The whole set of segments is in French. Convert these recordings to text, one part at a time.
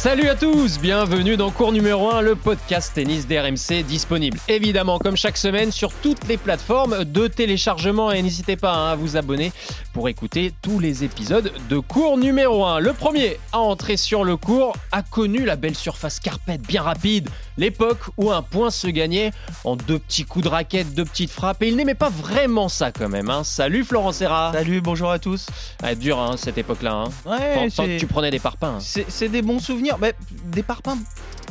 Salut à tous, bienvenue dans cours numéro 1, le podcast tennis d'RMC disponible évidemment comme chaque semaine sur toutes les plateformes de téléchargement et n'hésitez pas hein, à vous abonner pour écouter tous les épisodes de cours numéro 1. Le premier à entrer sur le cours a connu la belle surface carpette bien rapide, l'époque où un point se gagnait en deux petits coups de raquette, deux petites frappes et il n'aimait pas vraiment ça quand même. Hein. Salut Florent Serra. Salut, bonjour à tous. Ah, dur hein, cette époque-là. Hein. Ouais, Tant- que tu prenais des parpaings. c'est des bons souvenirs. Mais des parpaings,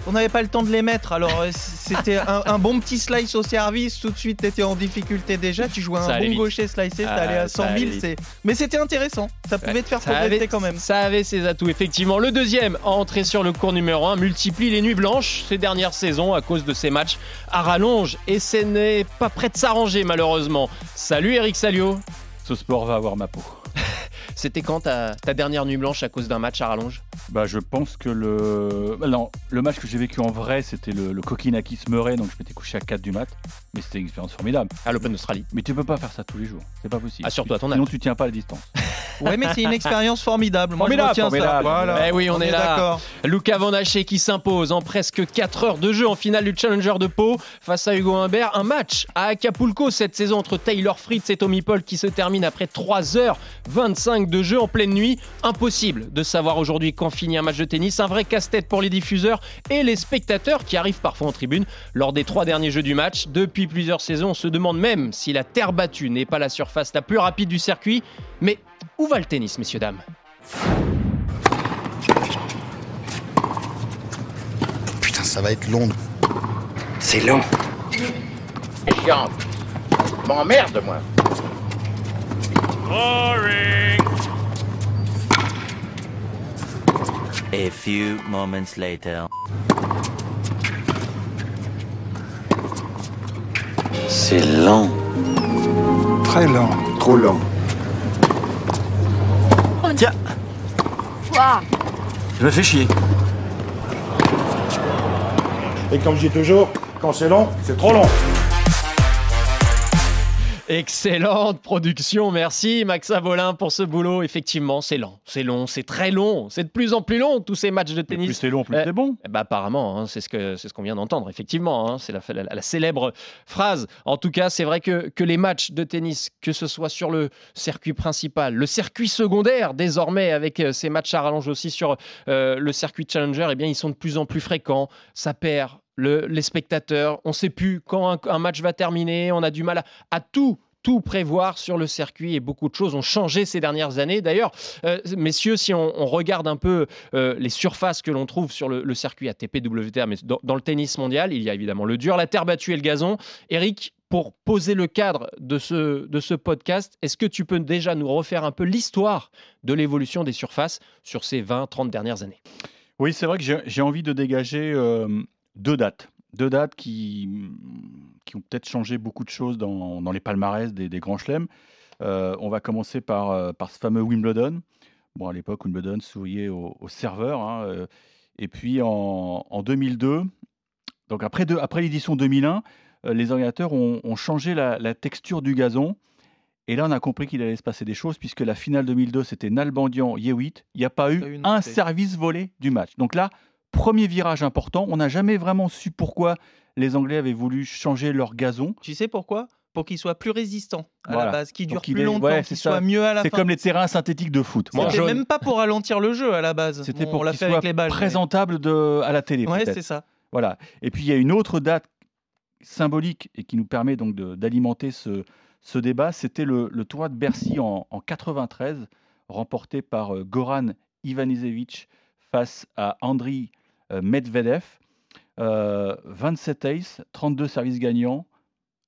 on n'avait pas le temps de les mettre. Alors euh, c'était un, un bon petit slice au service. Tout de suite, t'étais en difficulté déjà. Tu jouais Ça un bon gaucher slicé, Ah, t'allais à ça 100 000. allait vite. c'est- Mais c'était intéressant. Ça pouvait te faire Ça progresser avait- quand même. Ça avait ses atouts, effectivement. Le deuxième, à entrer sur le cours numéro 1, multiplie les nuits blanches ces dernières saisons à cause de ces matchs à rallonge. Et ce n'est pas prêt de s'arranger, malheureusement. Salut Eric Salio. Ce sport va avoir ma peau. C'était quand ta, ta dernière nuit blanche à cause d'un match à rallonge? Bah, je pense que le. Non, le match que j'ai vécu en vrai, c'était le, le Kokinakis Murray, donc je m'étais couché à 4 du mat. Mais c'était une expérience formidable. à l'Open d'Australie Mais tu peux pas faire ça tous les jours. C'est pas possible. Ah, surtout à ton âge. Sinon, tu tiens pas la distance. Ouais, mais c'est une expérience formidable. Moi, Formidable, je retiens ça. formidable. Voilà. Eh oui, on, est, là. d'accord. Luca Van Haché qui s'impose en presque 4 heures de jeu en finale du Challenger de Pau face à Hugo Humbert. Un match à Acapulco cette saison entre Taylor Fritz et Tommy Paul qui se termine après 3h25 de jeu en pleine nuit. Impossible de savoir aujourd'hui quand finit un match de tennis. Un vrai casse-tête pour les diffuseurs et les spectateurs qui arrivent parfois en tribune lors des trois derniers jeux du match. Depuis plusieurs saisons, on se demande même si la terre battue n'est pas la surface la plus rapide du circuit. Mais où va le tennis, messieurs, dames? Putain, ça va être long. C'est long. C'est chiant. M'emmerde, moi. A few moments later. C'est lent. Très lent. Trop lent. Tiens Je me fais chier. Et comme je dis toujours, quand c'est long, c'est trop long. Excellente production, merci Max Avolin pour ce boulot. Effectivement, c'est lent, c'est long, c'est très long, c'est de plus en plus long tous ces matchs de Plus tennis. c'est long, plus Euh, c'est bon. Ben, apparemment, hein, c'est ce que c'est ce qu'on vient d'entendre. Effectivement, hein, c'est la, la- la célèbre phrase. En tout cas, c'est vrai que, que les matchs de tennis, que ce soit sur le circuit principal, le circuit secondaire désormais, avec euh, ces matchs à rallonge aussi sur euh, le circuit challenger, eh bien, ils sont de plus en plus fréquents. Ça perd le- les spectateurs. On ne sait plus quand un, match va terminer. On a du mal à, tout tout prévoir sur le circuit et beaucoup de choses ont changé ces dernières années. D'ailleurs, euh, messieurs, si on, regarde un peu euh, les surfaces que l'on trouve sur le, circuit ATP WTA, mais dans, le tennis mondial, il y a évidemment le dur, la terre battue et le gazon. Eric, pour poser le cadre de ce, de ce podcast, est-ce que tu peux déjà nous refaire un peu l'histoire de l'évolution des surfaces sur ces 20-30 dernières années? Oui, c'est vrai que j'ai j'ai envie de dégager euh, deux dates. Deux dates qui, qui ont peut-être changé beaucoup de choses dans, dans les palmarès des, des grands chelems. Euh, on va commencer par, euh, par ce fameux Wimbledon. Bon, à l'époque, Wimbledon souriait au, au serveur. hein, euh, et puis en, en 2002, donc après, l'édition 2001, euh, les organisateurs ont, ont changé la, la texture du gazon. Et là, on a compris qu'il allait se passer des choses, puisque la finale 2002, c'était Nalbandian-Yewitt. Il n'y a pas eu un service volé du match. Donc là, premier virage important. On n'a jamais vraiment su pourquoi les Anglais avaient voulu changer leur gazon. Tu sais pourquoi? Pour qu'il soit plus résistant à Voilà. la base, qu'il Pour dure qu'il plus ait- longtemps, ouais, qu'il c'est ça. soit mieux à la C'est fin. comme les terrains synthétiques de foot. C'était même pas pour ralentir le jeu à la base. C'était Bon, pour qu'il soit avec les balles. mais- présentable de, à la télé. Ouais, c'est ça. Voilà. Et puis il y a une autre date symbolique et qui nous permet donc d'alimenter ce, ce débat, c'était le, le tournoi de Bercy en, en 93, remporté par euh, Goran Ivanisevic face à Andriy Medvedev. Euh, 27 aces, 32 services gagnants.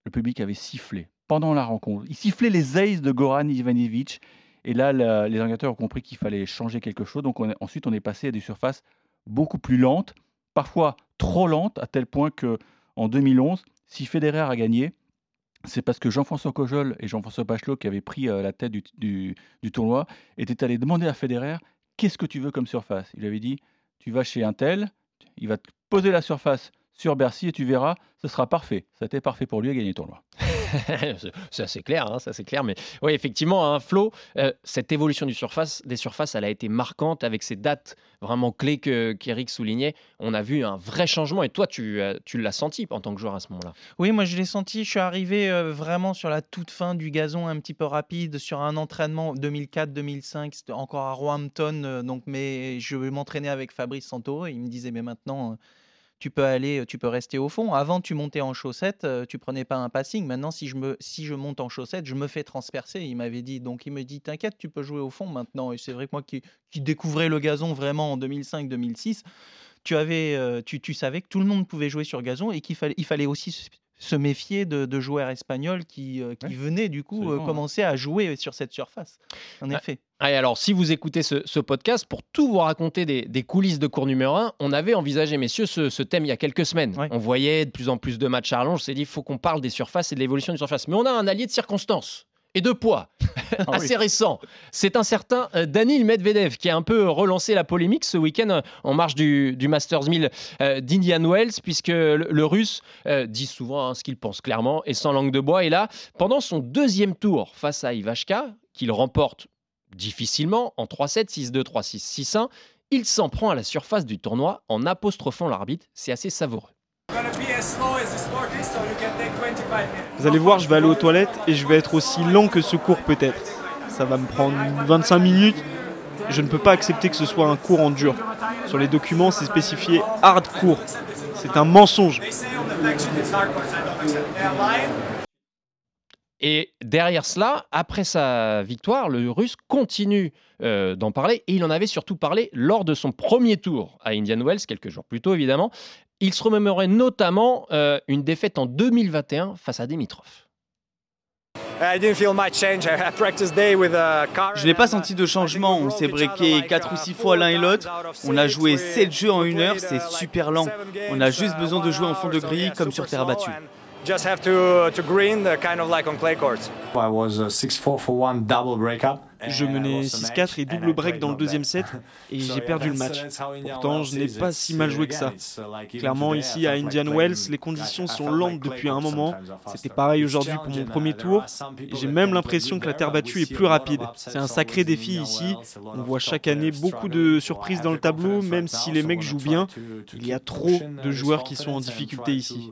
Le public avait sifflé pendant la rencontre. Il sifflait les aces de Goran Ivanisevic. Et là, les organisateurs ont compris qu'il fallait changer quelque chose. Donc ensuite, on est passé à des surfaces beaucoup plus lentes, parfois trop lentes, à tel point que en 2011, si Federer a gagné, c'est parce que Jean-François Cojol et Jean-François Bachelot, qui avaient pris euh, la tête du, du- du tournoi, étaient allés demander à Federer Qu'est-ce que tu veux comme surface? Il avait dit Tu vas chez un tel, il va te poser la surface sur Bercy et tu verras, ce sera parfait. Ça a été parfait pour lui à gagner le tournoi. c'est assez clair, hein, c'est clair. Mais oui, effectivement, hein, Flo, euh, cette évolution des surfaces, elle a été marquante avec ces dates vraiment clés que qu'Eric soulignait. On a vu un vrai changement et toi, tu, euh, tu l'as senti en tant que joueur à ce moment-là? Oui, moi je l'ai senti. Je suis arrivé euh, vraiment sur la toute fin du gazon, un petit peu rapide, sur un entraînement 2004-2005. C'était encore à Roehampton. donc, mais je m'entraînais avec Fabrice Santoro et il me disait mais maintenant. Tu peux aller, tu peux rester au fond. Avant, tu montais en chaussettes, tu prenais pas un passing. Maintenant, si je, me, si je monte en chaussettes, je me fais transpercer. Il m'avait dit. Donc, il me dit T'inquiète, tu peux jouer au fond maintenant. Et c'est vrai que moi qui, découvrais le gazon vraiment en 2005-2006, tu, avais, tu, tu savais que tout le monde pouvait jouer sur gazon et qu'il fallait, il fallait aussi se- méfier de, de joueurs espagnols qui, euh, qui Ouais, venaient du coup euh, commencer à jouer sur cette surface. En Ah, effet. Et alors, si vous écoutez ce, ce podcast, pour tout vous raconter des, des coulisses de cours numéro 1, on avait envisagé, messieurs, ce, ce thème il y a quelques semaines. Ouais. On voyait de plus en plus de matchs à rallonge. On s'est dit, il faut qu'on parle des surfaces et de l'évolution des surfaces. Mais on a un allié de circonstance et de poids Ah oui. assez récent. C'est un certain euh, Danil Medvedev qui a un peu relancé la polémique ce week-end euh, en marge du, du Masters 1000 euh, d'Indian Wells, puisque le, le russe euh, dit souvent hein, ce qu'il pense clairement et sans langue de bois. Et là, pendant son deuxième tour face à Ivashka, qu'il remporte difficilement en 3-7, 6-2, 3-6, 6-1, il s'en prend à la surface du tournoi en apostrophant l'arbitre. C'est assez savoureux. Vous allez voir, je vais aller aux toilettes et je vais être aussi lent que ce cours peut-être. Ça va me prendre 25 minutes. Je ne peux pas accepter que ce soit un cours en dur. Sur les documents, c'est spécifié hardcore. C'est un mensonge. Et derrière cela, après sa victoire, le Russe continue euh, d'en parler. Et il en avait surtout parlé lors de son premier tour à Indian Wells, quelques jours plus tôt évidemment. Il se remémorait notamment euh, une défaite en 2021 face à Dimitrov. Je n'ai pas senti de changement. On s'est breaké 4 ou 6 fois l'un et l'autre. On a joué 7 jeux en une heure, c'est super lent. On a juste besoin de jouer en fond de grille comme sur terre battue. Just have to to green the kind of like on clay courts. I was uh, 6-4 for one double breakup. Je menais 6-4 et double break dans le deuxième set et j'ai perdu le match. Pourtant, je n'ai pas si mal joué que ça. Clairement, ici à Indian Wells, les conditions sont lentes depuis un moment. C'était pareil aujourd'hui pour mon premier tour. J'ai même l'impression que la terre battue est plus rapide. C'est un sacré défi ici. On voit chaque année beaucoup de surprises dans le tableau, même si les mecs jouent bien. Il y a trop de joueurs qui sont en difficulté ici.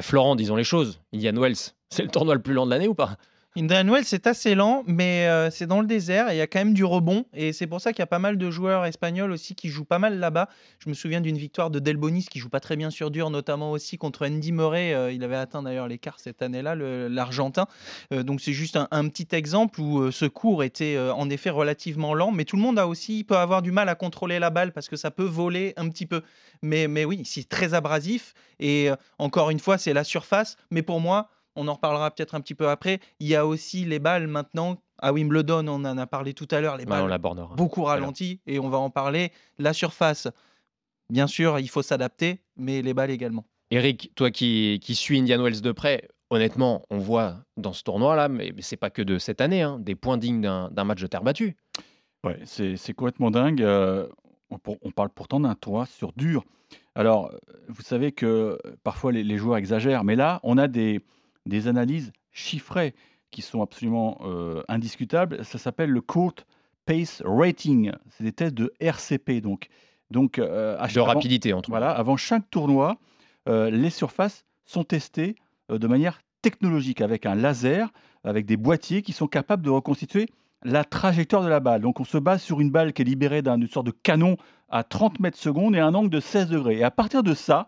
Florent, disons les choses. Indian Wells, c'est le tournoi le plus lent de l'année ou pas Indian Wells, c'est assez lent, mais euh, c'est dans le désert et il y a quand même du rebond. Et c'est pour ça qu'il y a pas mal de joueurs espagnols aussi qui jouent pas mal là-bas. Je me souviens d'une victoire de Delbonis qui joue pas très bien sur dur, notamment aussi contre Andy Murray. Euh, il avait atteint d'ailleurs l'écart cette année-là, l'Argentin. Euh, donc c'est juste un, petit exemple où ce cours était en effet relativement lent, mais tout le monde a aussi peut avoir du mal à contrôler la balle parce que ça peut voler un petit peu. Mais, mais oui, c'est très abrasif. Et encore une fois, c'est la surface. Mais pour moi, on en reparlera peut-être un petit peu après. Il y a aussi les balles maintenant. À Wimbledon, on en a parlé tout à l'heure, les Ouais, on balles beaucoup tout à l'heure. ralenties et on va en parler. La surface, bien sûr, il faut s'adapter, mais les balles également. Eric, toi qui, qui suis Indian Wells de près, honnêtement, on voit dans ce tournoi-là, mais, mais c'est pas que de cette année, hein, des points dignes d'un d'un match de terre battue. Ouais, c'est c'est complètement dingue. euh, on, parle pourtant d'un toit sur dur. Alors, euh, vous savez que euh, parfois les, les joueurs exagèrent, mais là, on a des, des analyses chiffrées qui sont absolument euh, indiscutables. Ça s'appelle le Court Pace Rating. C'est des tests de RCP, donc. Donc, euh, à- De avant- rapidité, entre Voilà, avant chaque tournoi, euh, les surfaces sont testées de manière technologique avec un laser, avec des boîtiers qui sont capables de reconstituer la trajectoire de la balle. Donc on se base sur une balle qui est libérée d'une sorte de canon à 30 mètres secondes et un angle de 16 degrés. Et à partir de ça,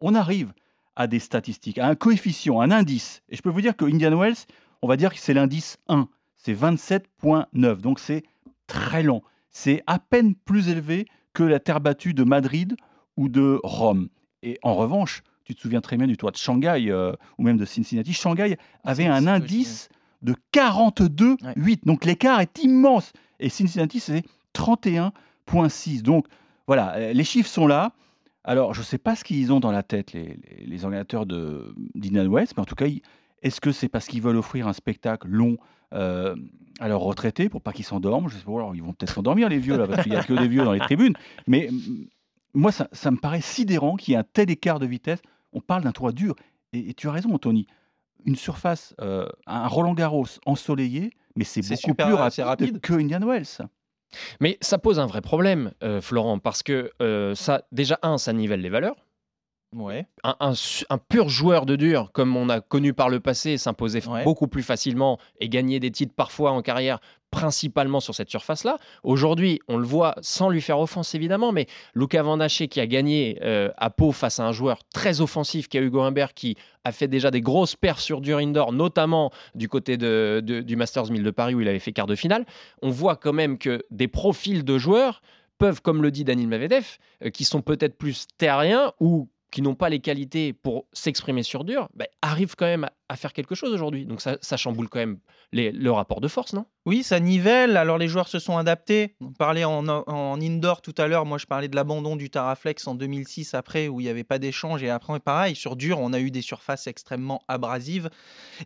on arrive à des statistiques, à un coefficient, un indice. Et je peux vous dire que Indian Wells, on va dire que c'est l'indice 1. C'est 27.9. Donc c'est très lent. C'est à peine plus élevé que la terre battue de Madrid ou de Rome. Et en revanche, tu te souviens très bien du toit de Shanghai euh, ou même de Cincinnati. Shanghai avait un indice de 42,8. Donc l'écart est immense. Et Cincinnati, c'est 31,6. Donc voilà, les chiffres sont là. Alors, je ne sais pas ce qu'ils ont dans la tête, les, les, les organisateurs de d'Indian Wells, mais en tout cas, est-ce que c'est parce qu'ils veulent offrir un spectacle long euh, à leurs retraités pour pas qu'ils s'endorment? Je sais pas, alors, ils vont peut-être s'endormir les vieux là, parce qu'il y a que des vieux dans les tribunes. Mais moi, ça, ça me paraît sidérant qu'il y ait un tel écart de vitesse. On parle d'un toit dur. Et, et tu as raison, Anthony. Une surface, euh, un Roland Garros ensoleillé, mais c'est beaucoup super, plus euh, rapide, rapide. que Indian Wells. Mais ça pose un vrai problème, euh, Florent, parce que euh, ça, déjà, un, ça nivelle les valeurs. Ouais. Un, un su- un pur joueur de dur, comme on a connu par le passé, s'imposait Ouais. beaucoup plus facilement et gagner des titres parfois en carrière, principalement sur cette surface-là. Aujourd'hui, on le voit sans lui faire offense évidemment, mais Luca Van Haché qui a gagné euh, à Pau face à un joueur très offensif qui a Hugo Humbert qui a fait déjà des grosses perfs sur dur indoor, notamment du côté de- de- du Masters 1000 de Paris où il avait fait quart de finale. On voit quand même que des profils de joueurs peuvent, comme le dit Daniel Medvedev, euh, qui sont peut-être plus terriens ou qui n'ont pas les qualités pour s'exprimer sur dur, bah, arrivent quand même à, faire quelque chose aujourd'hui. Donc ça, ça chamboule quand même le rapport de force, non? Oui, ça nivelle. Alors les joueurs se sont adaptés. On parlait en, indoor tout à l'heure. Moi, je parlais de l'abandon du Taraflex en 2006 après où il n'y avait pas d'échange. Et après, pareil, sur dur, on a eu des surfaces extrêmement abrasives.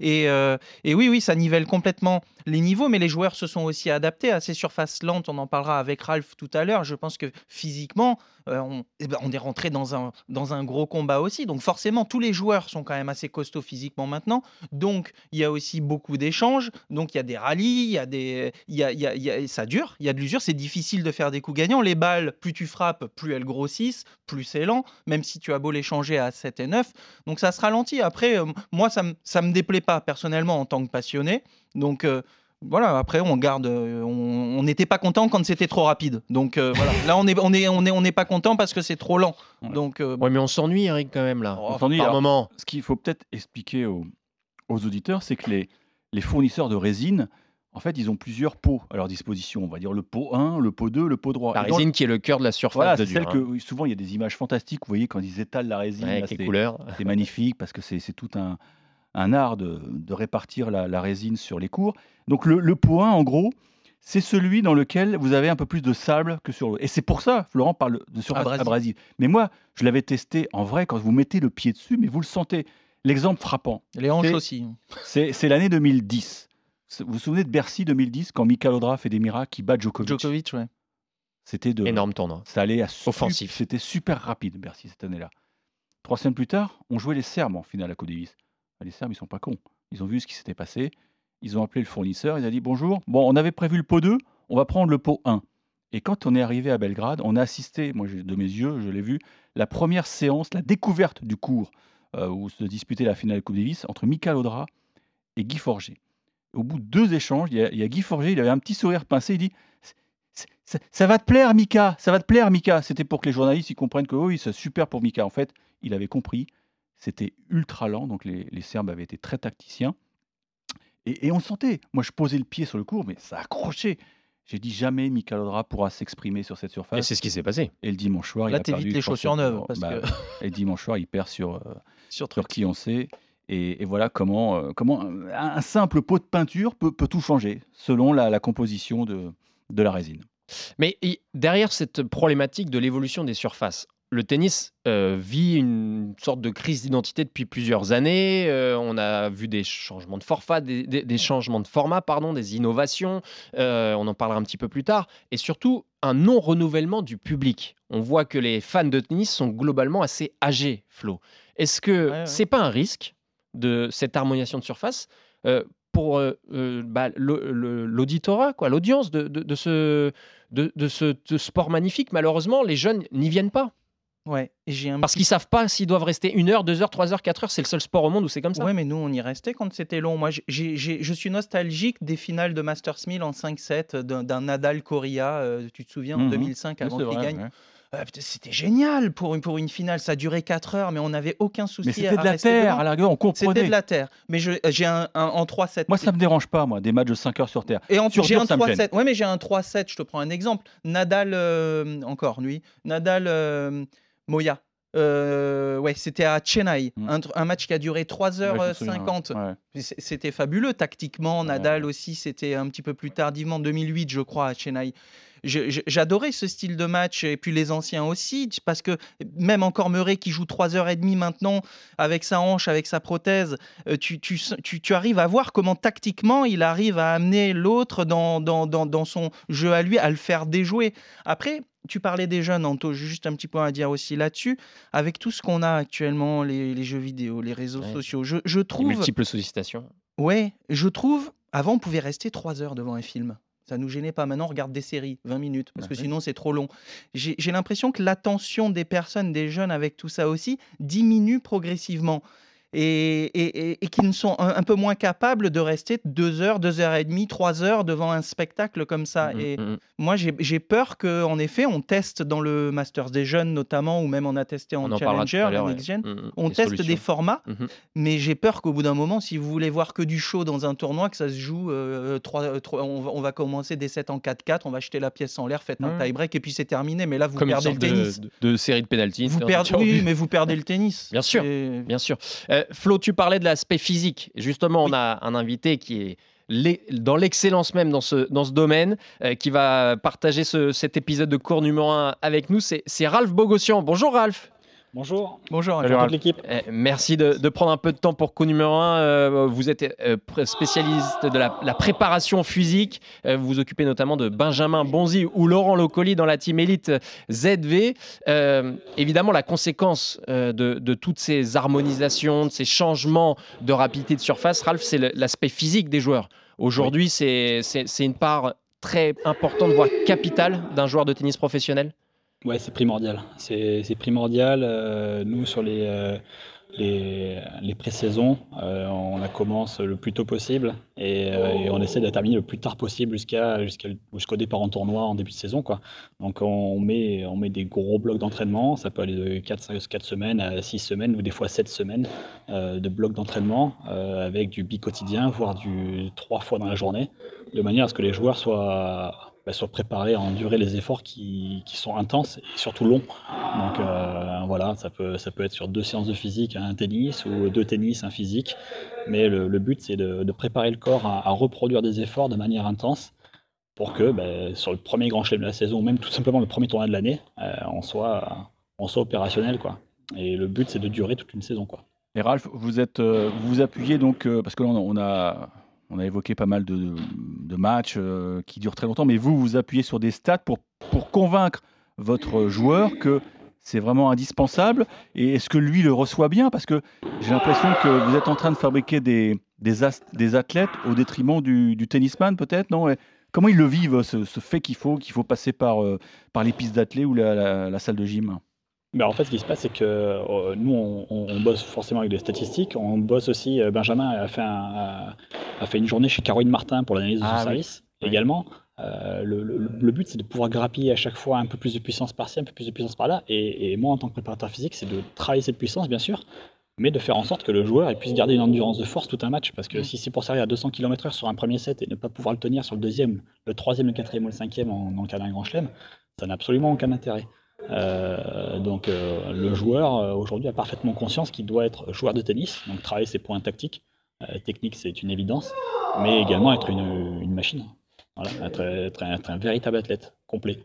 Et, euh, et oui, oui, ça nivelle complètement les niveaux. Mais les joueurs se sont aussi adaptés à ces surfaces lentes. On en parlera avec Ralph tout à l'heure. Je pense que physiquement, euh, on, eh ben, on est rentré dans un, dans un gros combat aussi. Donc forcément, tous les joueurs sont quand même assez costauds physiquement maintenant. Donc il y a aussi beaucoup d'échanges. Donc il y a des rallyes, il y a des, il y a, il y a- il y a- ça dure, il y a de l'usure. C'est difficile de faire des coups gagnants. Les balles, plus tu frappes, plus elles grossissent, plus c'est lent. Même si tu as beau les changer à 7 et 9. Donc ça se ralentit. Après, euh, moi ça me ça me déplaît pas personnellement en tant que passionné. Donc euh, voilà, après on garde, euh, on n'était pas content quand c'était trop rapide. Donc euh, voilà, là on est on est on est on n'est pas content parce que c'est trop lent. Donc euh, Ouais, mais on s'ennuie, Eric, quand même, là. On s'ennuie. par moment. Ce qu'il faut peut-être expliquer aux, aux auditeurs, c'est que les, les fournisseurs de résine, en fait, ils ont plusieurs pots à leur disposition. On va dire le pot 1, le pot 2, le pot 3. La résine le- qui est le cœur de la surface Voilà, de c'est dur. celle hein. que souvent il y a des images fantastiques. Vous voyez quand ils étalent la résine, Ouais, là, avec les c'est- couleurs. c'est magnifique parce que c'est c'est tout un, un art de, de répartir la, la résine sur les cours. Donc le, le pot 1, en gros, c'est celui dans lequel vous avez un peu plus de sable que sur l'autre. Et c'est pour ça, Florent parle de surface Abrasive. abrasive. Mais moi, je l'avais testé en vrai quand vous mettez le pied dessus, mais vous le sentez. L'exemple frappant. les hanches aussi. C'est l'année 2010. Vous vous souvenez de Bercy 2010 quand Mikael Odra fait des miracles qui bat Djokovic? Djokovic, ouais. C'était de Énorme tournoi. ça allait à Offensif. C'était super rapide Bercy cette année-là. Trois semaines plus tard, on jouait les Serbes en finale à Coupe Davis. Ah, Les Serbes, ils sont pas cons. Ils ont vu ce qui s'était passé. Ils ont appelé le fournisseur. Il a dit bonjour. Bon, on avait prévu le pot 2. On va prendre le pot 1. Et quand on est arrivé à Belgrade, on a assisté, moi de mes yeux, je l'ai vu, la première séance, la découverte du cours où se disputait la finale de Coupe Davis entre Mikael Odra et Guy Forger. Au bout de deux échanges, il y a, Guy Forger, il avait un petit sourire pincé, il dit "C'est- ça, va te plaire, Mika, ça va te plaire, Mika. C'était pour que les journalistes ils comprennent que oui, c'est super pour Mika. En fait, il avait compris, c'était ultra lent, donc les, les Serbes avaient été très tacticiens. Et, et on le sentait. Moi, je posais le pied sur le cours, mais ça accrochait. J'ai dit jamais Mika Lodra pourra s'exprimer sur cette surface. Et c'est ce qui s'est passé. Et le dimanche soir, il Là, a t'évites perdu, les je crois, chaussures sur- neuves, parce bah, que- Et le dimanche soir, il perd sur, euh, Sur sur qui on sait. Et, et voilà comment, euh, comment un, un simple pot de peinture peut, peut tout changer selon la, la composition de, de la résine. Mais derrière cette problématique de l'évolution des surfaces, le tennis euh, vit une sorte de crise d'identité depuis plusieurs années. Euh, on a vu des changements de format, des, des- des changements de format, pardon, des innovations. Euh, on en parlera un petit peu plus tard. Et surtout, un non-renouvellement du public. On voit que les fans de tennis sont globalement assez âgés, Flo. Est-ce que ouais. c'est pas un risque de cette harmonisation de surface pour bah, l'auditorat, quoi, l'audience de, de- de ce, de, de ce de sport magnifique? Malheureusement, les jeunes n'y viennent pas. Ouais, et j'ai un Parce qu'ils savent pas s'ils doivent rester une heure, deux heures, trois heures, quatre heures. C'est le seul sport au monde où c'est comme ça. Ouais, mais nous, on y restait quand c'était long. Moi, j'ai- j'ai- j'ai- je suis nostalgique des finales de Masters 1000 en 5-7 d'un d'un Nadal Coria. euh, tu te souviens, en Mhm. 2005, Oui, avant qu'il gagne. ouais. Ah, c'était génial pour une, pour une finale. Ça durait 4 heures, mais on n'avait aucun souci. Mais c'était de la terre, devant. à la rigueur, on comprenait. C'était de la terre. Mais j'ai un, un- en 3-7. Moi, ça me dérange pas, moi, des matchs de 5 heures sur terre. Et en Sur j'ai un ça me gêne. 3-7. Ouais, mais j'ai un 3-7. Je te prends un exemple. Nadal, euh, encore lui. Nadal, euh, Moya. Euh, ouais, c'était à Chennai, Mm. un, match qui a duré Ouais, je me souviens, 3h50. ouais. C- C'était fabuleux tactiquement. Nadal aussi, c'était un petit peu plus tardivement, 2008, je crois, à Chennai. J'adorais ce style de match et puis les anciens aussi, parce que même encore Murray qui joue 3h30 maintenant avec sa hanche, avec sa prothèse, euh, tu, tu s- tu- tu arrives à voir comment tactiquement il arrive à amener l'autre dans, dans, dans, dans son jeu à lui, à le faire déjouer. Après, tu parlais des jeunes, Anto, juste un petit point à dire aussi là-dessus. Avec tout ce qu'on a actuellement, les, les jeux vidéo, les réseaux Ouais. sociaux, je, je Les trouve. multiples sollicitations. Ouais, je trouve. Avant, on pouvait rester trois heures devant un film. Ça nous gênait pas. Maintenant, on regarde des séries, 20 minutes, parce que sinon, c'est trop long. J'ai l'impression que l'attention des personnes, des jeunes avec tout ça aussi, diminue progressivement. Et, et, et, et qui ne sont un, un peu moins capables de rester deux heures, deux heures et demie, trois heures devant un spectacle comme ça. Mhm, Et mhm. moi, j'ai peur qu'en effet, on teste dans le Masters des jeunes notamment, ou même on a testé en On en Challenger, ouais. Next Gen. Mhm, On teste solutions. des formats, mais j'ai peur qu'au bout d'un moment, si vous voulez voir que du show dans un tournoi, que ça se joue, euh, trois- euh, trois- on, va, on va commencer des 7 en 4-4, on va jeter la pièce en l'air, faites un tie-break et puis c'est terminé. Mais là, vous Comme une perdez le sorte de, tennis. de- de série de pénalty. Vous perdez, oui, mais vous perdez le tennis. Bien sûr, bien sûr. Euh, Flo, tu parlais de l'aspect physique. Justement, on a un invité qui est dans l'excellence même dans ce, dans ce domaine, euh, qui va partager ce- cet épisode de cours numéro 1 avec nous. C'est c'est Ralph Bogossian. Bonjour Ralph. Bonjour. Bonjour, Bonjour à toute l'équipe. Euh, merci de, de prendre un peu de temps pour coup numéro 1. vous êtes euh, spécialiste de la, la préparation physique. Euh, vous vous occupez notamment de Benjamin Bonzi ou Laurent Locoli dans la team élite ZV. Euh, évidemment, la conséquence euh, de, de toutes ces harmonisations, de ces changements de rapidité de surface, Ralph, c'est l'aspect physique des joueurs. Aujourd'hui, c'est une part très importante, voire capitale d'un joueur de tennis professionnel? Ouais, c'est primordial. C'est primordial. Euh, nous, sur les, euh, les, les pré-saisons, euh, on la commence le plus tôt possible et, euh, et on essaie de la terminer le plus tard possible jusqu'au départ en tournoi en début de saison. Quoi. Donc on met, on met des gros blocs d'entraînement. Ça peut aller de 4, 4 semaines à 6 semaines ou des fois 7 semaines de blocs d'entraînement avec du bi-quotidien, voire du 3 fois dans la journée, de manière à ce que les joueurs soient bah, soient préparés à endurer les efforts qui, sont intenses et surtout longs. Donc euh, voilà, ça peut, être sur deux séances de physique, un tennis ou deux tennis, un physique. Mais le, but, c'est de, préparer le corps à, reproduire des efforts de manière intense pour que bah, sur le premier grand chelem de la saison, ou même tout simplement le premier tournoi de l'année, euh, on, soit, on soit opérationnel. Quoi. Et le but, c'est de durer toute une saison. Quoi. Et Ralph, vous êtes, euh, vous vous appuyez donc, parce que là, on a, on a évoqué pas mal de, matchs euh, qui durent très longtemps, mais vous, vous appuyez sur des stats pour, pour convaincre votre joueur que c'est vraiment indispensable. Et est-ce que lui le reçoit bien? Parce que j'ai l'impression que vous êtes en train de fabriquer des, des, athlètes au détriment du, tennisman, peut-être, non? Comment ils le vivent, ce, fait qu'il faut, qu'il faut passer par, euh, par les pistes d'athlètes ou la salle de gym? Ben, en fait, ce qui se passe, c'est que euh, nous, on, bosse forcément avec des statistiques. On bosse aussi. euh, Benjamin a fait, un- a, a fait une journée chez Caroline Martin pour l'analyse de son Ah oui. service également. Euh, le, le- le but, c'est de pouvoir grappiller à chaque fois un peu plus de puissance par-ci, un peu plus de puissance par-là. Et, et moi, en tant que préparateur physique, c'est de travailler cette puissance, bien sûr, mais de faire en sorte que le joueur puisse garder une endurance de force tout un match. Parce que si c'est pour servir à 200 km/h sur un premier set et ne pas pouvoir le tenir sur le deuxième, le troisième, le quatrième ou le cinquième en, dans le cas d'un grand chelem, ça n'a absolument aucun intérêt. Euh, donc euh, le joueur euh, aujourd'hui a parfaitement conscience qu'il doit être joueur de tennis, donc travailler ses points tactiques. Technique, c'est une évidence, mais également être une, une machine. Voilà, être, être un, être un véritable athlète complet.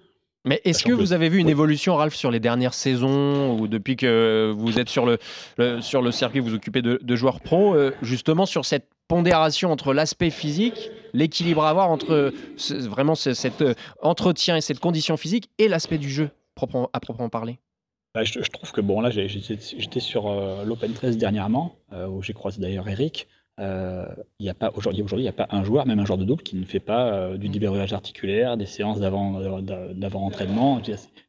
Mais est-ce que vous avez vu une évolution, Ralph, sur les dernières saisons ou depuis que vous êtes sur le, le- sur le circuit, vous vous occupez de, de joueurs pro, justement sur cette pondération entre l'aspect physique, l'équilibre à avoir entre vraiment ce- cet entretien et cette condition physique et l'aspect du jeu? Proprement- à proprement parler? Bah, je, je trouve que bon là j'étais sur euh, l'Open 13 dernièrement euh, où j'ai croisé d'ailleurs Eric. Euh, Il y a pas aujourd'hui aujourd'hui il n'y a pas un joueur même un joueur de double qui ne fait pas euh, du déverrouillage articulaire, des séances d'avant d'avant entraînement.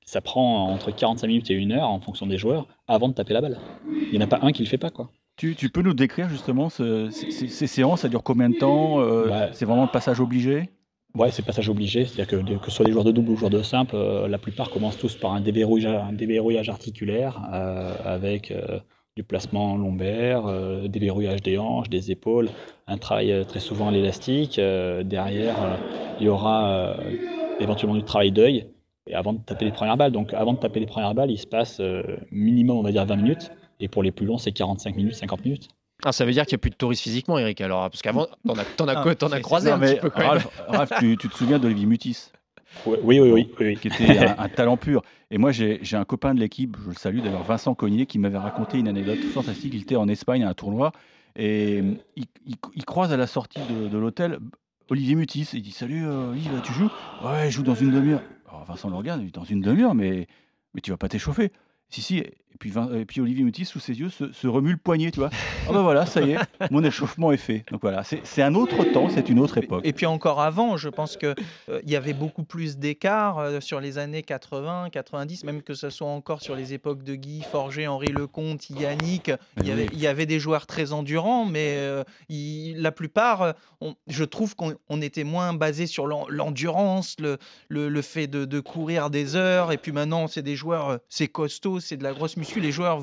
Ça prend entre 45 minutes et une heure en fonction des joueurs avant de taper la balle. Il n'y en a pas un qui le fait pas quoi. tu, tu peux nous décrire justement ce- ces, ces- ces séances Ça dure combien de temps Euh, Bah, C'est vraiment le passage obligé? Ouais, c'est passage obligé. C'est-à-dire que, que ce soit des joueurs de double ou joueurs de simple, euh, la plupart commencent tous par un déverrouillage, articulaire euh, avec euh, du placement lombaire, déverrouillage des hanches, des épaules, un travail très souvent à l'élastique. Derrière, il y aura éventuellement du travail d'œil. et avant de taper les premières balles. Donc avant de taper les premières balles, il se passe minimum, on va dire, 20 minutes. Et pour les plus longs, c'est 45 minutes, 50 minutes. Ah, ça veut dire qu'il n'y a plus de touristes physiquement, Eric, alors Parce qu'avant, t'en as, t'en as, ah, as croisé un petit peu quand même. Raph, tu, tu, te souviens d'Olivier Mutis oui, oui, oui, oui, Qui était un, talent pur. Et moi, j'ai un copain de l'équipe, je le salue d'ailleurs, Vincent Cognier, qui m'avait raconté une anecdote fantastique. Il était en Espagne à un tournoi et il, croise à la sortie de, l'hôtel Olivier Mutis. Il dit Salut, euh, Yves, tu joues? Ouais, je joue dans une demi-heure. Vincent le regarde, dans une demi-heure, mais, mais tu vas pas t'échauffer. Si, si, et puis, et puis Olivier Mutis, sous ses yeux, se, remue le poignet, tu vois. Ah ben voilà, ça y est, mon échauffement est fait. Donc voilà, c'est un autre temps, c'est une autre époque. Et puis encore avant, je pense qu'il euh, il y avait beaucoup plus d'écart euh, sur les années 80, 90, même que ce soit encore sur les époques de Guy, Forger, Henri Lecomte, Yannick. Il y, avait, il y avait des joueurs très endurants, mais euh, la plupart, je trouve qu'on était moins basé sur l'endurance, le, le, fait de, de courir des heures. Et puis maintenant, c'est des joueurs, c'est costaud, c'est de la grosse les joueurs,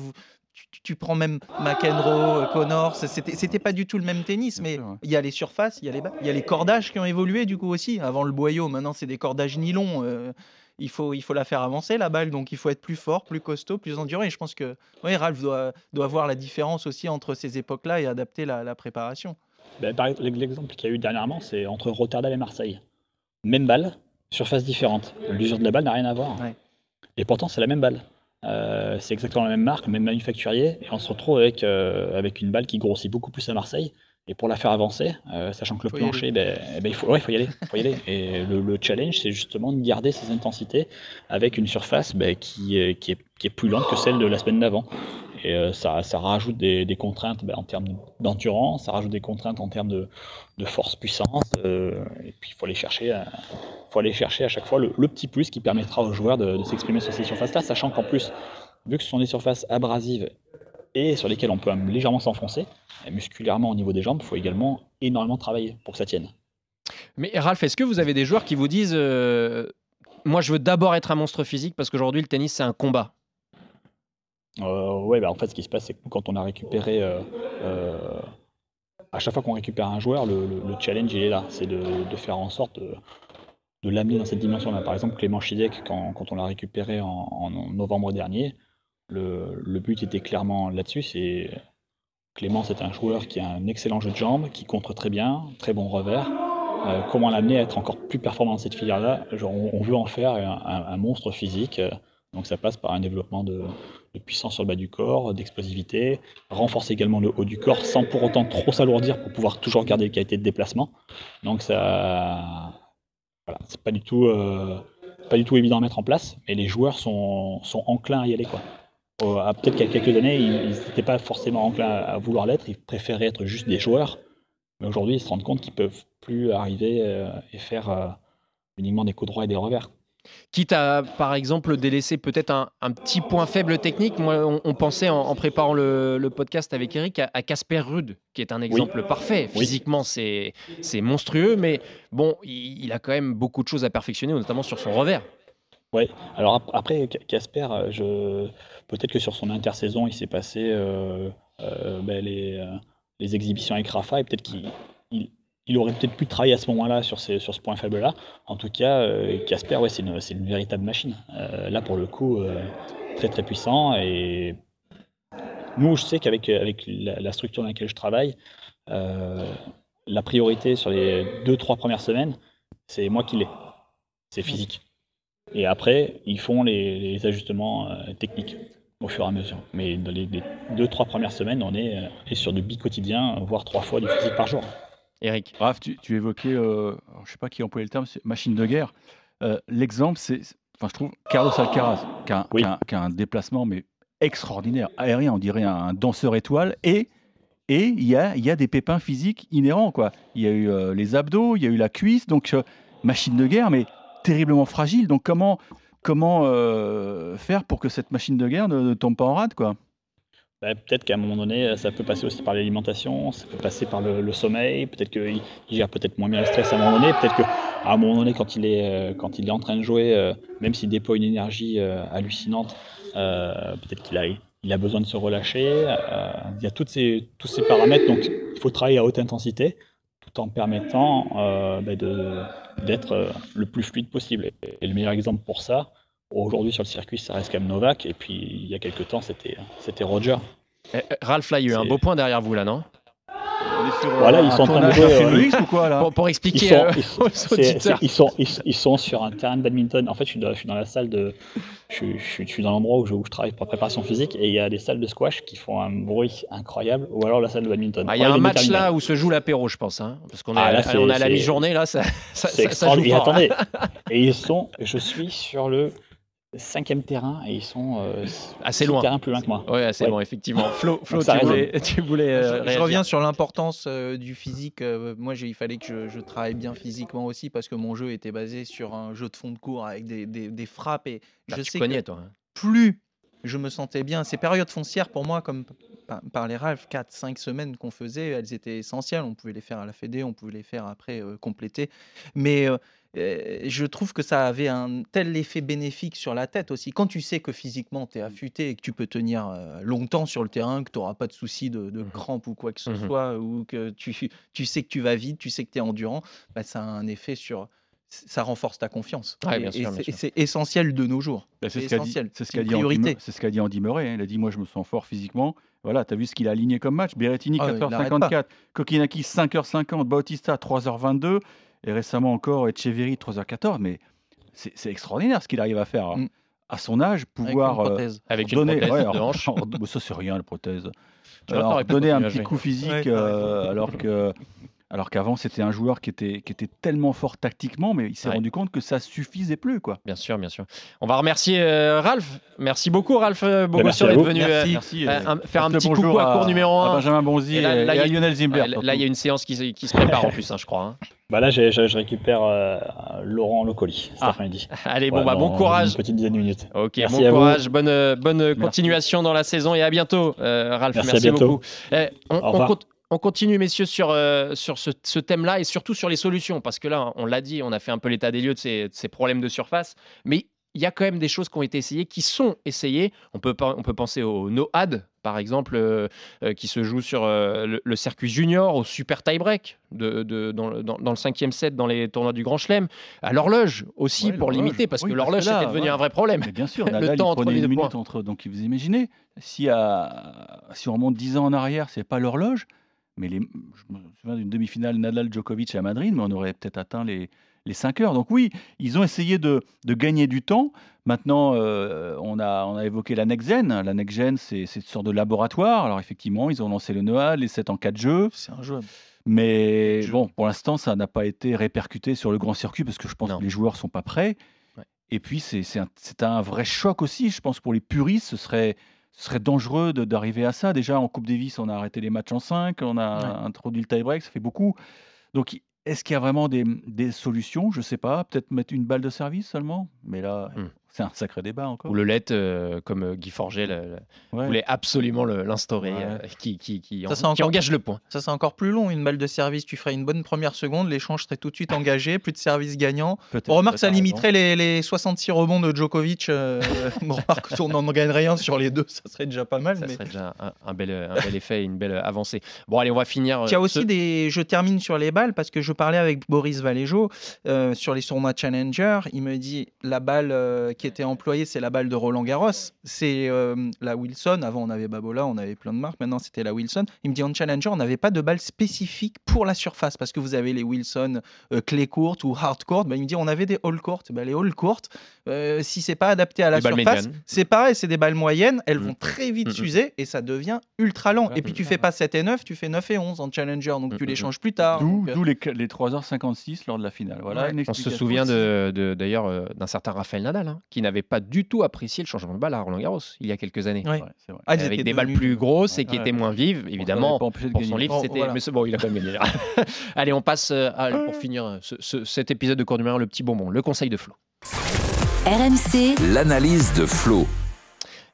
tu, prends même McEnroe, euh, Connors, c'était pas du tout le même tennis, mais il y a les surfaces, il y a les il y a les cordages qui ont évolué du coup aussi. Avant le boyau, maintenant c'est des cordages nylon. Euh, il faut, il faut la faire avancer la balle, donc il faut être plus fort, plus costaud, plus endurant. Et je pense que oui, Ralph doit, doit voir la différence aussi entre ces époques-là et adapter la, préparation. Ben, L'exemple qu'il y a eu dernièrement, c'est entre Rotterdam et Marseille. Même balle, surface différente. L'usure de la balle n'a rien à voir. Et pourtant, c'est la même balle. Euh, c'est exactement la même marque, même manufacturier, et on se retrouve avec, euh, avec une balle qui grossit beaucoup plus à Marseille. Et pour la faire avancer, euh, sachant que le plancher, ben, ben, il, faut, y aller. Faut y aller. Et le, challenge, c'est justement de garder ces intensités avec une surface ben, qui, qui, est, qui, est, plus lente que celle de la semaine d'avant. Et ça, ça, rajoute des, contraintes en termes d'endurance, ça rajoute des contraintes en termes de, force puissance. et puis il faut aller chercher faut aller chercher à chaque fois le, petit plus qui permettra aux joueurs de, s'exprimer sur ces surfaces-là, sachant qu'en plus, vu que ce sont des surfaces abrasives et sur lesquelles on peut légèrement s'enfoncer, musculairement au niveau des jambes, il faut également énormément travailler pour que ça tienne. Mais Ralph, est-ce que vous avez des joueurs qui vous disent euh, Moi, je veux d'abord être un monstre physique parce qu'aujourd'hui, le tennis, c'est un combat euh, Ouais, bah, en fait, ce qui se passe, c'est que quand on a récupéré. Euh, euh, à chaque fois qu'on récupère un joueur, le, challenge, il est là. C'est de, faire en sorte de l'amener dans cette dimension-là. Par exemple, Clément Chidec, quand, on l'a récupéré en, novembre dernier, le, but était clairement là-dessus. C'est Clément, c'est un joueur qui a un excellent jeu de jambes, qui contre très bien, très bon revers. Euh, comment l'amener à être encore plus performant dans cette filière-là? On, veut en faire un, monstre physique. Donc ça passe par un développement de, puissance sur le bas du corps, d'explosivité, renforcer également le haut du corps sans pour autant trop s'alourdir pour pouvoir toujours garder les qualités de déplacement. Donc ça, voilà, c'est pas du tout euh, pas du tout évident à mettre en place, mais les joueurs sont, sont enclins à y aller quoi. Euh, peut-être qu'il y a quelques années, ils n'étaient pas forcément enclins à vouloir l'être, ils préféraient être juste des joueurs. Mais aujourd'hui, ils se rendent compte qu'ils peuvent plus arriver euh, et faire uniquement des coups droits et des revers. Quitte à, par exemple, délaisser peut-être un, petit point faible technique. Moi, on, pensait en, préparant le, podcast avec Eric à Casper Rude, qui est un exemple parfait. Physiquement, c'est monstrueux, mais bon, il, a quand même beaucoup de choses à perfectionner, notamment sur son revers. Oui, alors après, Casper, je... peut-être que sur son intersaison, il s'est passé euh, euh, ben, les, euh, les, exhibitions avec Rafa, et peut-être qu'il il aurait peut-être pu travailler à ce moment-là sur, ce point faible-là. En tout cas, euh, Casper, ouais, c'est une, véritable machine. Euh, là, pour le coup, euh, très très puissant. Et nous, je sais qu'avec avec la, structure dans laquelle je travaille, la priorité sur les deux, trois premières semaines, c'est moi qui l'ai. C'est physique. Et après, ils font les, ajustements techniques au fur et à mesure. Mais dans les, deux, trois premières semaines, on est, est sur du bi-quotidien, voire trois fois du physique par jour. Eric. Raph, tu, évoquais, euh, je ne sais pas qui employait le terme, machine de guerre. Euh, l'exemple, c'est, enfin, je trouve, Carlos Alcaraz, qui a, un déplacement mais extraordinaire, aérien, on dirait un, danseur étoile, et et il y a, y a des pépins physiques inhérents. Quoi. Il y a eu euh, les abdos, il y a eu la cuisse, donc machine de guerre, mais terriblement fragile. Donc comment, comment faire pour que cette machine de guerre ne, tombe pas en rade quoi? Bah, peut-être qu'à un moment donné, ça peut passer aussi par l'alimentation, ça peut passer par le, sommeil, peut-être qu'il gère peut-être moins bien le stress à un moment donné, peut-être qu'à un moment donné, quand il est, euh, quand il est en train de jouer, euh, même s'il déploie une énergie euh, hallucinante, peut-être qu'il a, il a besoin de se relâcher. il y a toutes ces, tous ces paramètres, donc il faut travailler à haute intensité tout en permettant bah, d'être euh, le plus fluide possible. Et le meilleur exemple pour ça, aujourd'hui sur le circuit, ça reste quand même Novak. Et puis il y a quelques temps, c'était c'était Roger. Eh, eh, Ralph, là, il y a eu un beau point derrière vous, là, non? On est sur Voilà, ils sont en train de jouer, euh, ou quoi là? Pour, pour Ils expliquer sont, euh, ils, sont- ils sont, ils, ils sont sur un terrain de badminton. En fait, je suis dans, je suis dans la salle de. Je, suis- je suis- je suis dans l'endroit où je, où je travaille pour la préparation physique et il y a des salles de squash qui font un bruit incroyable ou alors la salle de badminton. Ah, Il y a un match terminal. là où se joue l'apéro, je pense. hein, parce qu'on est, Ah, là, c'est- on est à la mi-journée, là, ça, ça, C'est ça- ça joue extraordinaire. fort. Et attendez, et ils sont, je suis sur le cinquième terrain et ils sont euh, Assez loin. terrains plus loin que moi. Ouais, assez Ouais. loin, effectivement. Flo, Flo tu, voulais, tu voulais euh, je, je réagir. reviens sur l'importance euh, du physique. euh, moi, il fallait que je, je travaille bien physiquement aussi parce que mon jeu était basé sur un jeu de fond de cours avec des, des- des frappes. Et Ah, je tu sais que toi. hein. plus je me sentais bien, ces périodes foncières pour moi, comme par, les Ralph, 4-5 semaines qu'on faisait, elles étaient essentielles. On pouvait les faire à la Fédé, on pouvait les faire après euh, compléter. Mais euh, euh, je trouve que ça avait un tel effet bénéfique sur la tête aussi. Quand tu sais que physiquement tu es affûté et que tu peux tenir longtemps sur le terrain, que tu n'auras pas de soucis de, de crampes ou quoi que ce Mhm. soit, ou que tu, tu sais que tu vas vite, tu sais que tu es endurant, bah, ça a un effet sur. Ça renforce ta confiance. Ouais, Et- bien et sûr, bien c'est- sûr. et c'est essentiel de nos jours. Bah, c'est c'est ce qu'a dit, essentiel. c'est ce une dit, Andy priorité. Murray- c'est ce qu'a dit Andy Murray. hein. Il a dit Moi, je me sens fort physiquement. Voilà, tu as vu ce qu'il a aligné comme match? Berrettini, Ah, il arrête 4h54. Kokinaki, 5h50. Bautista, 3h22. Et récemment encore, Echeverry, 3h14. Mais c'est c'est extraordinaire ce qu'il arrive à faire. Mm. À son âge, Avec une pouvoir euh, prothèse. Avec une donner. prothèse ouais, de hanche. ça, c'est rien, la prothèse. Alors, donner un petit coup physique, Ouais, euh, alors que. Alors qu'avant, c'était un joueur qui était, qui était tellement fort tactiquement, mais il s'est Ouais. rendu compte que ça suffisait plus. Quoi. Bien sûr, bien sûr. On va remercier euh, Ralph. Merci beaucoup, Ralph euh, merci Bogossian, à d'être venu euh, Merci. Merci, euh, faire un petit bonjour coucou à, cours numéro à 1. Benjamin Bonzi et, là, là, et il y à a- Lionel Zimbler. Ouais, là, il y a une séance qui, se- qui se prépare en plus, hein, je crois. hein. Bah là, j'ai- je, je récupère euh, Laurent Locoli cet Ah. après-midi. Allez, bon, Ouais, bah, bon dans courage. Une petite dizaine de minutes. Ok, Merci bon à vous. courage, bonne, bonne continuation dans la saison et à bientôt, euh, Ralph. Merci, Merci, à bientôt. beaucoup. Eh, on, Au on on continue, messieurs, sur, euh, sur ce, ce thème-là et surtout sur les solutions, parce que là, on l'a dit, on a fait un peu l'état des lieux de ces, de ces problèmes de surface, mais il y a quand même des choses qui ont été essayées, qui sont essayées. On peut, on peut penser au no-ad, par exemple, euh, euh, qui se joue sur euh, le, le circuit junior, au super tie-break de, de- dans, le, dans- dans le cinquième set, dans les tournois du Grand Chelem, à l'horloge aussi Ouais, pour limiter, parce Oui, que l'horloge c'était devenu un vrai problème. Mais bien sûr, Le Nadal, temps il entre les deux minute points. entre. Donc, vous imaginez, si, à- si on remonte 10 ans en arrière, c'est pas l'horloge, mais les, je me souviens d'une demi-finale Nadal-Djokovic à Madrid, mais on aurait peut-être atteint les, les 5 heures. Donc oui, ils ont essayé de, de gagner du temps. Maintenant, euh, on, a, on a évoqué la Next Gen. La Next Gen, c'est une sorte de laboratoire. Alors effectivement, ils ont lancé le Noah, les 7 en 4 jeux. C'est injouable. Mais bon, pour l'instant, ça n'a pas été répercuté sur le grand circuit parce que je pense Non. que les joueurs sont pas prêts. Ouais. Et puis, c'est un, c'est un vrai choc aussi. Je pense pour les puristes, ce serait, ce serait dangereux d'arriver à ça. Déjà, en Coupe Davis, on a arrêté les matchs en 5, on a Ouais. introduit le tie-break, ça fait beaucoup. Donc, est-ce qu'il y a vraiment des, des solutions? Je sais pas. Peut-être mettre une balle de service seulement? Mais là, Hmm. C'est un sacré débat encore. Ou le LED, euh, comme euh, Guy Forget le- le- Ouais. voulait absolument l'instaurer, Ouais. euh, qui, qui, qui, Ça, en- c'est qui encore- engage le point. Ça, c'est encore plus long. Une balle de service, tu ferais une bonne première seconde, l'échange serait tout de suite engagé, plus de service gagnant. On remarque, ça t'as raison. limiterait les, les 66 rebonds de Djokovic. euh, on remarque que si on n'en gagne rien sur les deux, ça serait déjà pas mal. Ça mais- serait déjà un, un bel, un bel effet et une belle avancée. Bon, allez, on va finir. Il y a aussi ce- des. Je termine sur les balles parce que je parlais avec Boris Valéjo euh, sur les tournois Challenger. Il me dit la balle euh, qui était employée, c'est la balle de Roland Garros. C'est euh, la Wilson. Avant, on avait Babola, on avait plein de marques. Maintenant, c'était la Wilson. Il me dit en Challenger, on n'avait pas de balle spécifique pour la surface parce que vous avez les Wilson euh, clé courte ou hard court. Ben, il me dit on avait des all court. Ben, les all court, euh, si c'est pas adapté à la surface, c'est pareil, c'est des balles moyennes. Elles vont très vite Mm, mm. s'user et ça devient ultra lent. Et puis tu fais pas 7 et 9, tu fais 9 et 11 en Challenger. Donc tu les changes plus tard. D'où Donc, euh, les, les 3h56 lors de la finale. Voilà Ouais. une On se souvient de- de- d'ailleurs euh, d'un certain Raphaël Nadal, hein, qui n'avait pas du tout apprécié le changement de balle à Roland Garros il y a quelques années. Ouais. Ouais, c'est vrai. Ah, Avec des balles devenus- plus grosses et qui Ouais. étaient moins vives, évidemment. Pour son livre, c'était. voilà. Mais bon, il a quand même gagné. Allez, on passe euh, à- pour finir euh, ce- ce- cet épisode de cours numéro un, le petit bonbon, le conseil de Flo. RMC, L'analyse de Flo.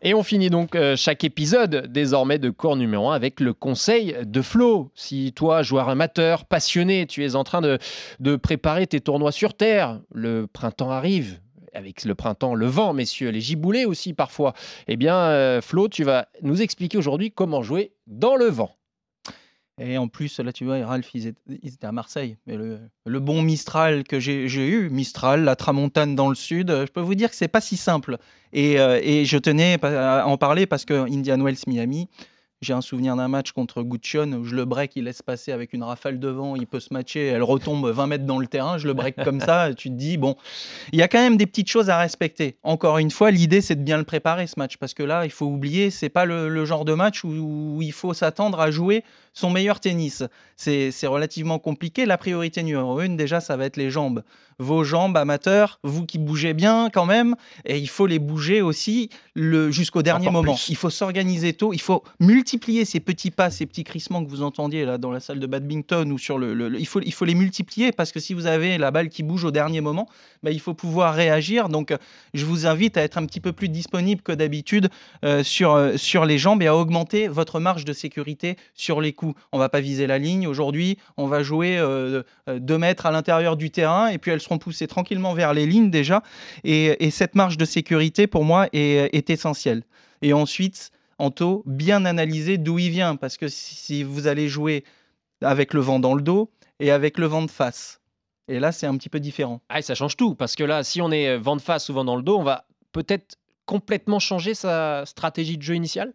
Et on finit donc euh, chaque épisode désormais de cours numéro 1 avec le conseil de Flo. Si toi, joueur amateur, passionné, tu es en train de, de préparer tes tournois sur Terre, le printemps arrive. Avec le printemps, le vent, messieurs, les giboulées aussi parfois. Eh bien, euh, Flo, tu vas nous expliquer aujourd'hui comment jouer dans le vent. Et en plus, là, tu vois, Ralph, ils étaient, à Marseille. Mais le, le bon Mistral que j'ai eu, Mistral, la Tramontane dans le sud, euh, je peux vous dire que c'est pas si simple. Et, euh, et je tenais à en parler parce que Indian Wells Miami, j'ai un souvenir d'un match contre Guccione où je le break, il laisse passer avec une rafale devant, il peut se matcher, elle retombe 20 mètres dans le terrain, je le break comme ça, tu te dis, bon, il y a quand même des petites choses à respecter. Encore une fois, l'idée c'est de bien le préparer ce match, parce que là, il faut oublier, c'est pas le, le genre de match où, où il faut s'attendre à jouer son meilleur tennis. C'est c'est relativement compliqué. La priorité numéro une, déjà, ça va être les jambes. Vos jambes amateurs, vous qui bougez bien quand même, et il faut les bouger aussi le- jusqu'au dernier Encore moment. plus. Il faut s'organiser tôt, il faut multiplier ces petits pas, ces petits crissements que vous entendiez là dans la salle de badminton ou sur le, le- le- il, faut, il faut les multiplier parce que si vous avez la balle qui bouge au dernier moment, bah, il faut pouvoir réagir. Donc euh, je vous invite à être un petit peu plus disponible que d'habitude euh, sur, euh, sur les jambes et à augmenter votre marge de sécurité sur les coups. On va pas viser la ligne aujourd'hui, on va jouer 2 mètres à l'intérieur du terrain et puis elles seront tranquillement vers les lignes déjà. Et, et cette marge de sécurité pour moi est, essentielle. Et ensuite, Anto, bien analyser d'où il vient parce que si, vous allez jouer avec le vent dans le dos et avec le vent de face, et là c'est un petit peu différent. Ah, et ça change tout, parce que là, si on est vent de face ou vent dans le dos, on va peut-être complètement changer sa stratégie de jeu initiale?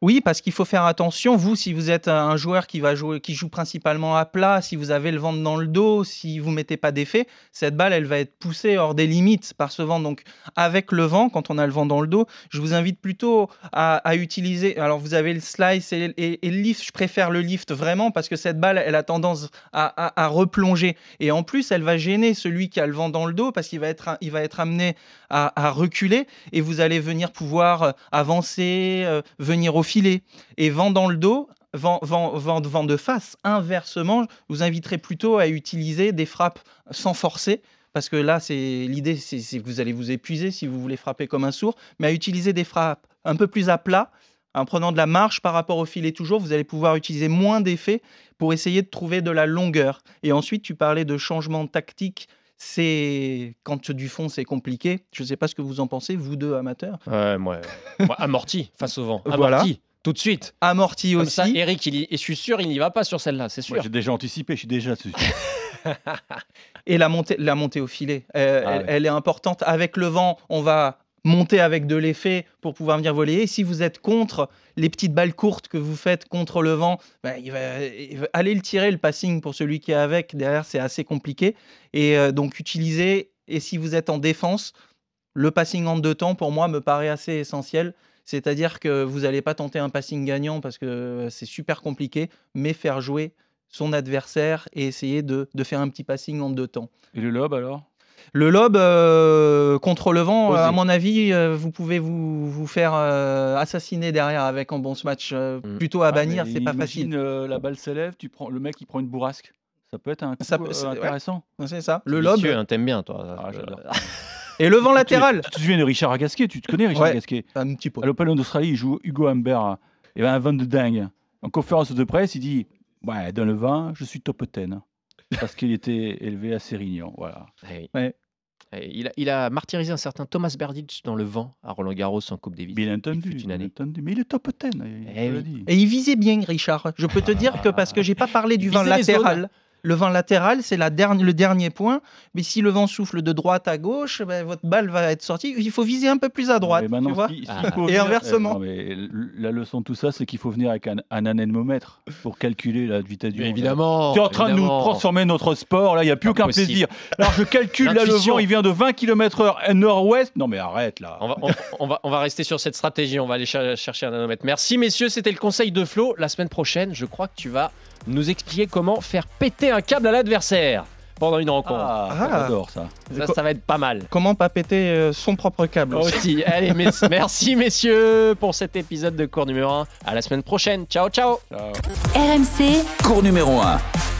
Oui, parce qu'il faut faire attention. Vous, si vous êtes un joueur qui va jouer, qui joue principalement à plat, si vous avez le vent dans le dos, si vous mettez pas d'effet, cette balle, elle va être poussée hors des limites par ce vent. Donc, avec le vent, quand on a le vent dans le dos, je vous invite plutôt à, utiliser. Alors, vous avez le slice et, le lift. Je préfère le lift vraiment parce que cette balle, elle a tendance à, à- replonger. Et en plus, elle va gêner celui qui a le vent dans le dos parce qu'il va être, il va être amené à, à reculer et vous allez venir pouvoir euh, avancer, euh, venir au filet. Et vent dans le dos, vent, vent, de face, inversement, je vous inviterai plutôt à utiliser des frappes sans forcer. Parce que là, c'est l'idée, c'est c'est que vous allez vous épuiser si vous voulez frapper comme un sourd, mais à utiliser des frappes un peu plus à plat, en prenant de la marche par rapport au filet toujours, vous allez pouvoir utiliser moins d'effets pour essayer de trouver de la longueur. Et ensuite, tu parlais de changement tactique. C'est quand du fond, c'est compliqué. Je ne sais pas ce que vous en pensez, vous deux amateurs. Ouais, moi, moi, amorti face au vent. Amorti, Voilà. tout de suite. Amorti Comme aussi. ça, Eric, il y- et je suis sûr, il n'y va pas sur celle-là, c'est sûr. J'ai déjà anticipé, je suis déjà dessus. Et la montée, la montée au filet, euh, Ah elle, ouais. elle est importante. Avec le vent, on va monter avec de l'effet pour pouvoir venir voler. Et si vous êtes contre les petites balles courtes que vous faites contre le vent, va aller le tirer, le passing pour celui qui est avec. Derrière, c'est assez compliqué. Et euh, donc, utiliser, et si vous êtes en défense, le passing en deux temps, pour moi, me paraît assez essentiel. C'est-à-dire que vous n'allez pas tenter un passing gagnant parce que c'est super compliqué, mais faire jouer son adversaire et essayer de, de faire un petit passing en deux temps. Et le lob alors? Le lob euh, contre le vent, Osez. à mon avis, euh, vous pouvez vous, vous faire euh, assassiner derrière avec un bon match. euh, Plutôt à Ah, bannir, c'est pas facile. euh, la balle s'élève, tu prends le mec il prend une bourrasque. Ça peut être un coup Ça peut- euh, c'est- ouais. intéressant. C'est ça. Le C'est lob. vicieux, hein, t'aimes bien, toi. Ah, j'adore. Et le vent latéral. Tu te souviens de Richard Agasquet Tu te connais Richard Ouais, Agasquet Un petit peu. À l'Open d'Australie, il joue Hugo Humbert. Il avait un vin de dingue. En conférence de presse, il dit Ouais, dans le vin, je suis top 10. Parce qu'il était élevé à Sérignan. Voilà. Eh oui. Ouais. Eh, Il a, il a martyrisé un certain Thomas Berdych dans le vent à Roland Garros en Coupe Davis. Bien entendu. une bien année. entendu. Mais il est top 10. Il Eh oui. Et il visait bien, Richard. Je peux te dire que parce que j'ai pas parlé du vent latéral. Le vent latéral, c'est la le dernier point. Mais si le vent souffle de droite à gauche, ben, votre balle va être sortie. Il faut viser un peu plus à droite. Tu vois si- Ah. Et venir- inversement. eh, non, mais la leçon de tout ça, c'est qu'il faut venir avec un, un anémomètre pour calculer la vitesse du vent. évidemment. Tu es en train de nous transformer notre sport. Là, il n'y a plus aucun plaisir. Alors, je calcule là le vent, il vient de 20 km/h nord-ouest. Non, mais arrête là. On va, on, on va, on va rester sur cette stratégie. On va aller cher- chercher un nanomètre. Merci, messieurs. C'était le conseil de Flo. La semaine prochaine, je crois que tu vas nous expliquer comment faire péter un câble à l'adversaire pendant une rencontre. Ah, Ah. j'adore ça. ça, ça va être pas mal. Comment pas péter euh, son propre câble aussi. Aussi. Allez, mes- merci, messieurs, pour cet épisode de cours numéro 1. À la semaine prochaine. Ciao, ciao. Ciao. RMC, Cours numéro 1.